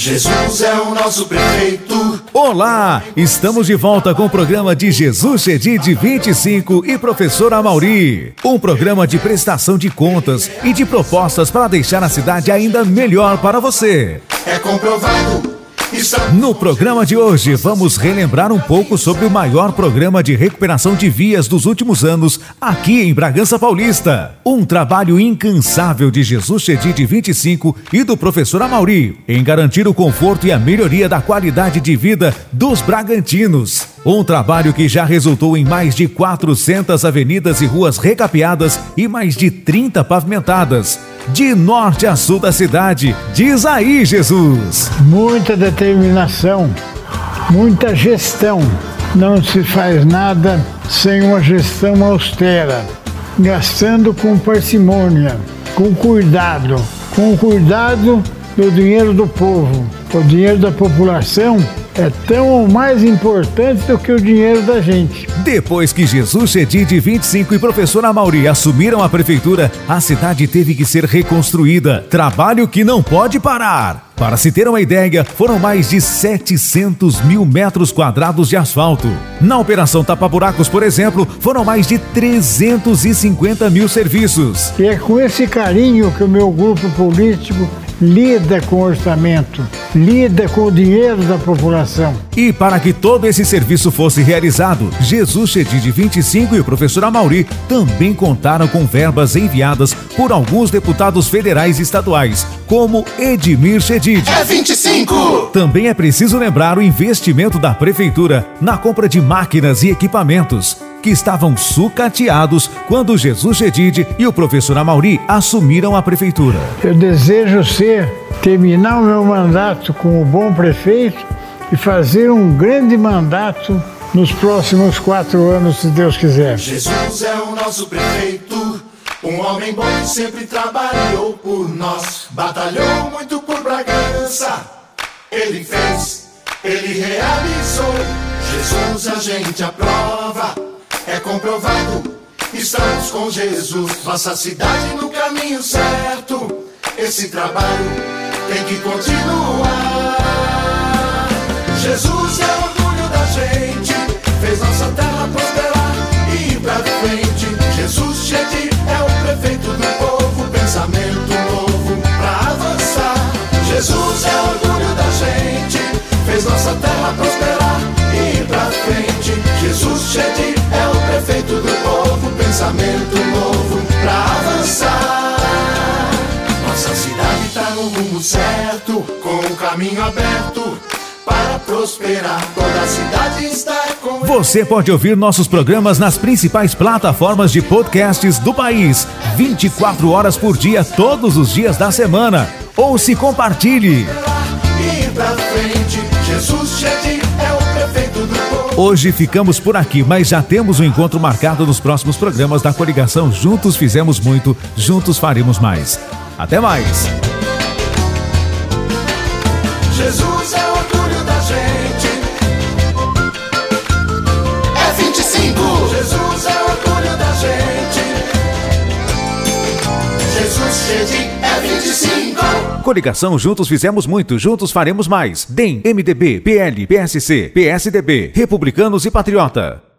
Jesus é o nosso prefeito. Olá, estamos de volta com o programa de Jesus Chedid 25 e Professor Amauri. Um programa de prestação de contas e de propostas para deixar a cidade ainda melhor para você. É comprovado no programa de hoje, vamos relembrar um pouco sobre o maior programa de recuperação de vias dos últimos anos aqui em Bragança Paulista. Um trabalho incansável de Jesus Chedid 25 e do professor Amauri em garantir o conforto e a melhoria da qualidade de vida dos bragantinos. Um trabalho que já resultou em mais de 400 avenidas e ruas recapeadas e mais de 30 pavimentadas de norte a sul da cidade. Diz aí, Jesus. Muita determinação, muita gestão. Não se faz nada sem uma gestão austera, gastando com parcimônia, com cuidado, com cuidado do dinheiro do povo. O dinheiro da população é tão mais importante do que o dinheiro da gente. Depois que Jesus Chedid 25 e professor Amauri assumiram a prefeitura, a cidade teve que ser reconstruída. Trabalho que não pode parar. Para se ter uma ideia, foram mais de 700 mil metros quadrados de asfalto. Na Operação Tapa Buracos, por exemplo, foram mais de 350 mil serviços. E é com esse carinho que o meu grupo político lida com o orçamento, lida com o dinheiro da população. E para que todo esse serviço fosse realizado, Jesus Chedid 25 e o professor Amauri também contaram com verbas enviadas por alguns deputados federais e estaduais, como Edmir Chedid. É 25! Também é preciso lembrar o investimento da prefeitura na compra de máquinas e equipamentos que estavam sucateados quando Jesus Gedide e o professor Amauri assumiram a prefeitura. Eu desejo ser, terminar o meu mandato como bom prefeito e fazer um grande mandato nos próximos quatro anos, se Deus quiser. Jesus é o nosso prefeito, um homem bom que sempre trabalhou por nós, batalhou muito por Bragança. Ele fez, ele realizou. Jesus a gente aprova é comprovado. Estamos com Jesus, nossa cidade no caminho certo. Esse trabalho tem que continuar. Jesus é o orgulho da gente, fez nossa terra prosperar e ir pra frente. Jesus Chedi é o prefeito do povo, pensamento novo pra avançar. Jesus é o orgulho da gente, fez nossa terra prosperar e ir pra frente. Jesus Chedi é o prefeito do povo, pensamento certo, com o caminho aberto para prosperar. Toda a cidade está com Você pode ouvir nossos programas nas principais plataformas de podcasts do país, 24 horas por dia, todos os dias da semana. Ou se compartilhe. Ir pra frente, Jesus Chedi é o prefeito do povo. Hoje ficamos por aqui, mas já temos um encontro marcado nos próximos programas da coligação Juntos Fizemos Muito, Juntos Faremos Mais. Até mais! Jesus é orgulho da gente. É 25. Jesus é orgulho da gente. Jesus Chedi é 25. Coligação Juntos Fizemos Muito, Juntos Faremos Mais. DEM, MDB, PL, PSC, PSDB, Republicanos e Patriota.